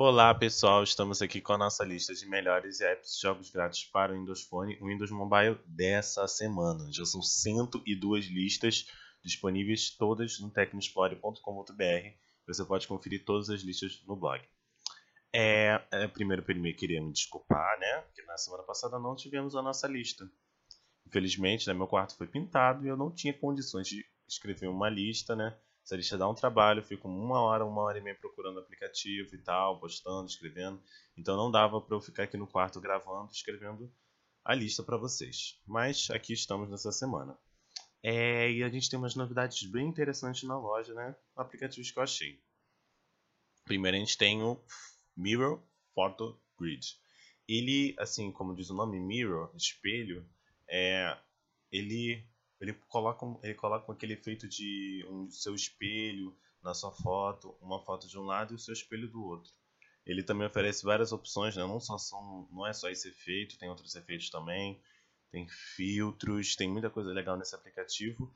Olá pessoal, estamos aqui com a nossa lista de melhores apps de jogos grátis para o Windows Phone e Windows Mobile dessa semana. Já são 102 listas disponíveis todas no tecnoexplore.com.br. Você pode conferir todas as listas no blog. É, é, primeiro, primeiro queria me desculpar, né? Porque na semana passada não tivemos a nossa lista. Infelizmente, né, meu quarto foi pintado e eu não tinha condições de escrever uma lista, né? Essa lista dá um trabalho, fico uma hora, uma hora e meia procurando aplicativo e tal, postando, escrevendo. Então não dava para eu ficar aqui no quarto gravando, escrevendo a lista para vocês. Mas aqui estamos nessa semana. É, e a gente tem umas novidades bem interessantes na loja, né? Aplicativos que eu achei. Primeiro a gente tem o Mirror Photo Grid. Ele, assim como diz o nome, Mirror, espelho, é, ele ele coloca, ele coloca aquele efeito de um seu espelho na sua foto, uma foto de um lado e o seu espelho do outro. Ele também oferece várias opções, né? não, só são, não é só esse efeito, tem outros efeitos também, tem filtros, tem muita coisa legal nesse aplicativo.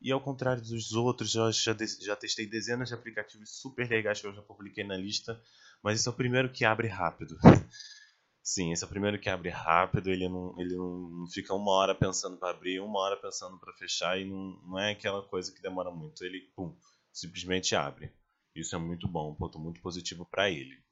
E ao contrário dos outros, eu já, já testei dezenas de aplicativos super legais que eu já publiquei na lista, mas esse é o primeiro que abre rápido. Sim, esse é o primeiro que abre rápido, ele não, ele não fica uma hora pensando para abrir, uma hora pensando para fechar e não, não é aquela coisa que demora muito. Ele, pum, simplesmente abre. Isso é muito bom, um ponto muito positivo para ele.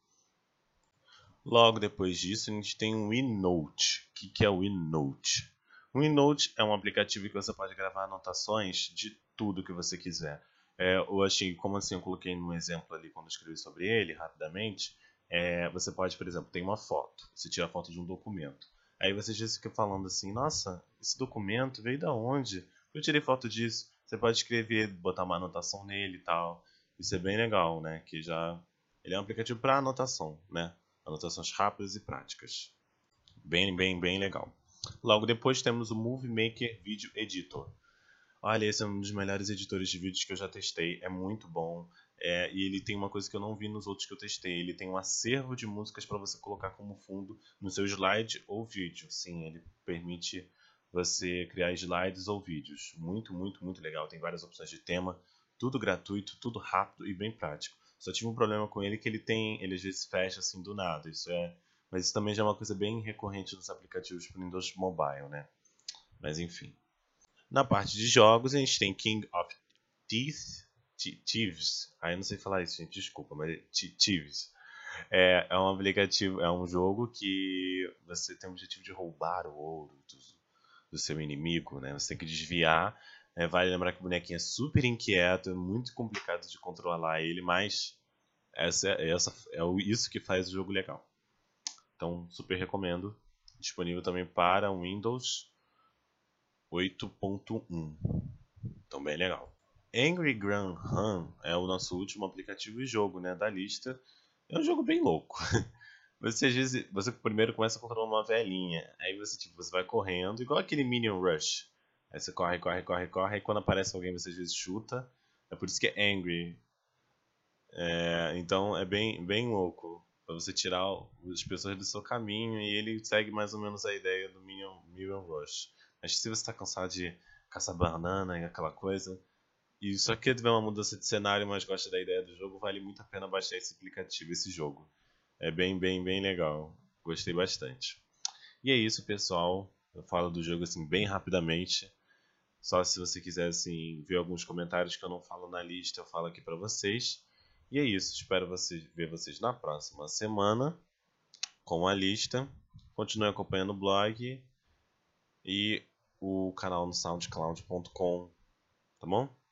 Logo depois disso, a gente tem o eNote. O que, que é o eNote? O eNote é um aplicativo que você pode gravar anotações de tudo que você quiser. É, eu achei, como assim, eu coloquei no exemplo ali quando eu escrevi sobre ele, rapidamente, é, você pode, por exemplo, tem uma foto, você tira a foto de um documento. Aí você já fica falando assim, nossa, esse documento veio da onde? Eu tirei foto disso. Você pode escrever, botar uma anotação nele e tal. Isso é bem legal, né? Que já ele é um aplicativo para anotação, né? Anotações rápidas e práticas. Bem, bem, bem legal. Logo depois temos o Movie Maker Video Editor. Olha, esse é um dos melhores editores de vídeos que eu já testei. É muito bom. É, e ele tem uma coisa que eu não vi nos outros que eu testei. Ele tem um acervo de músicas para você colocar como fundo no seu slide ou vídeo. Sim, ele permite você criar slides ou vídeos. Muito, muito, muito legal. Tem várias opções de tema, tudo gratuito, tudo rápido e bem prático. Só tive um problema com ele que ele tem, ele às vezes fecha assim do nada. Isso é, mas isso também já é uma coisa bem recorrente nos aplicativos para Windows Mobile, né? Mas enfim. Na parte de jogos, a gente tem King of Teeth, Thieves. Aí ah, não sei falar isso, gente, desculpa, mas Thieves. É, é um aplicativo, é um jogo que você tem o objetivo de roubar o ouro do, do seu inimigo, né? Você tem que desviar. É, vale lembrar que o bonequinho é super inquieto, é muito complicado de controlar ele, mas essa, essa é isso que faz o jogo legal. Então, super recomendo. Disponível também para Windows 8.1. Então, bem legal. Angry Grand Han é o nosso último aplicativo e jogo né, da lista. É um jogo bem louco. Você às vezes, você primeiro começa a controlar uma velhinha, aí você tipo, você vai correndo, igual aquele Minion Rush. Aí você corre, corre, corre, corre, e quando aparece alguém você às vezes chuta. É por isso que é Angry. É, então é bem, bem louco para você tirar as pessoas do seu caminho e ele segue mais ou menos a ideia do Minion, Minion Rush. Mas se você está cansado de caçar banana e aquela coisa, e só que tiver uma mudança de cenário, mas gosta da ideia do jogo, vale muito a pena baixar esse aplicativo, esse jogo. É bem, bem, bem legal. Gostei bastante. E é isso, pessoal. Eu falo do jogo assim bem rapidamente. Só se você quiser assim ver alguns comentários que eu não falo na lista, eu falo aqui para vocês. E é isso. Espero você, ver vocês na próxima semana com a lista. Continue acompanhando o blog e o canal no soundcloud.com, tá bom?